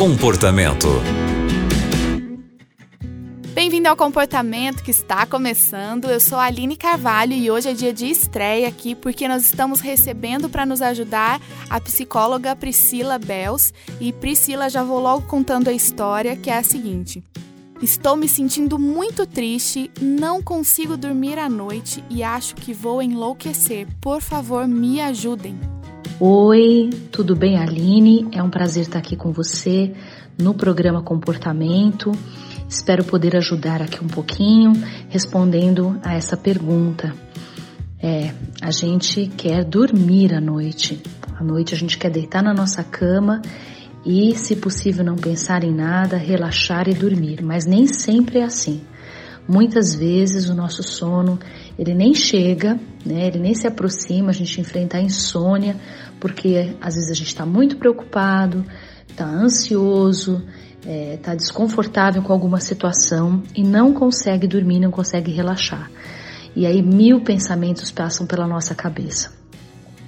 Comportamento. Bem-vindo ao Comportamento que está começando. Eu sou a Aline Carvalho e hoje é dia de estreia aqui porque nós estamos recebendo para nos ajudar a psicóloga Priscila Bels. E Priscila, já vou logo contando a história, que é a seguinte. Estou me sentindo muito triste, não consigo dormir à noite e acho que vou enlouquecer. Por favor, me ajudem. Oi, tudo bem, Aline? É um prazer estar aqui com você no programa Comportamento. Espero poder ajudar aqui um pouquinho respondendo a essa pergunta. É, a gente quer dormir à noite. À noite a gente quer deitar na nossa cama e, se possível, não pensar em nada, relaxar e dormir. Mas nem sempre é assim. Muitas vezes o nosso sono ele nem chega, né? Ele nem se aproxima. A gente enfrenta a insônia porque às vezes a gente está muito preocupado, está ansioso, está é, tá desconfortável com alguma situação e não consegue dormir, não consegue relaxar. E aí mil pensamentos passam pela nossa cabeça.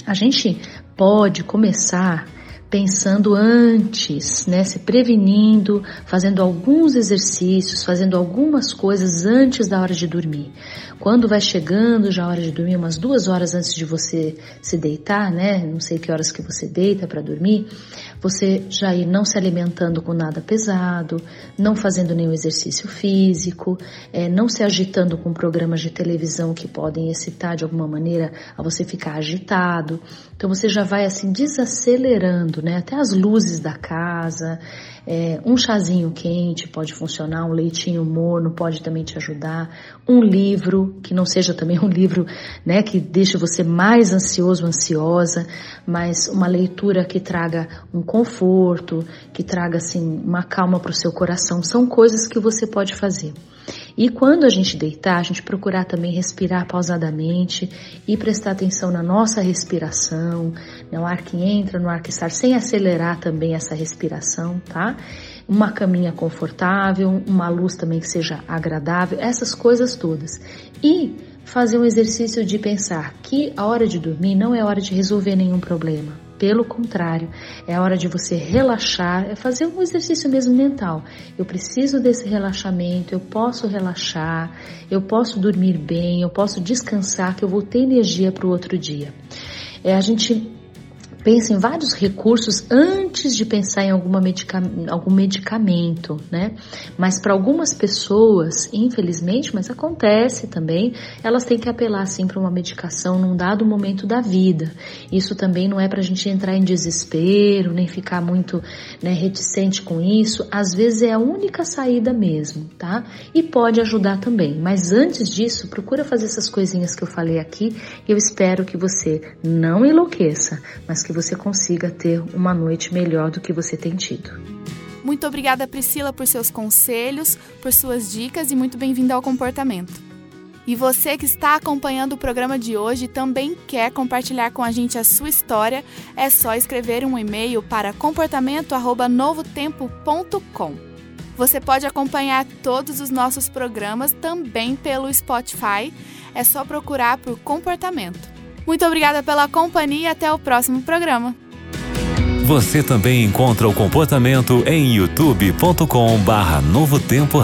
A gente pode começar pensando antes, né, se prevenindo, fazendo alguns exercícios, fazendo algumas coisas antes da hora de dormir. Quando vai chegando já a hora de dormir, umas duas horas antes de você se deitar, né, não sei que horas que você deita para dormir, você já ir não se alimentando com nada pesado, não fazendo nenhum exercício físico, é, não se agitando com programas de televisão que podem excitar de alguma maneira a você ficar agitado. Então você já vai assim desacelerando né? Até as luzes da casa, é, um chazinho quente pode funcionar, um leitinho morno pode também te ajudar, um livro que não seja também um livro, né, que deixe você mais ansioso, ansiosa, mas uma leitura que traga um conforto, que traga assim uma calma para o seu coração, são coisas que você pode fazer. E quando a gente deitar, a gente procurar também respirar pausadamente e prestar atenção na nossa respiração, no ar que entra, no ar que sai, sem acelerar também essa respiração, tá? Uma caminha confortável, uma luz também que seja agradável, essas coisas todas. E fazer um exercício de pensar que a hora de dormir não é hora de resolver nenhum problema pelo contrário, é hora de você relaxar, é fazer um exercício mesmo mental. Eu preciso desse relaxamento, eu posso relaxar, eu posso dormir bem, eu posso descansar, que eu vou ter energia para o outro dia. É, a gente pensa em vários recursos antes de pensar em alguma medica algum medicamento, né? Mas para algumas pessoas, infelizmente, mas acontece também, elas têm que apelar assim para uma medicação num dado momento da vida. Isso também não é para a gente entrar em desespero, nem ficar muito né, reticente com isso. Às vezes é a única saída mesmo, tá? E pode ajudar também. Mas antes disso, procura fazer essas coisinhas que eu falei aqui. Eu espero que você não enlouqueça, mas que que você consiga ter uma noite melhor do que você tem tido. Muito obrigada, Priscila, por seus conselhos, por suas dicas e muito bem-vinda ao comportamento. E você que está acompanhando o programa de hoje também quer compartilhar com a gente a sua história, é só escrever um e-mail para comportamento@novotempo.com. Você pode acompanhar todos os nossos programas também pelo Spotify, é só procurar por comportamento. Muito obrigada pela companhia e até o próximo programa. Você também encontra o comportamento em youtube.com/barra Novo Tempo.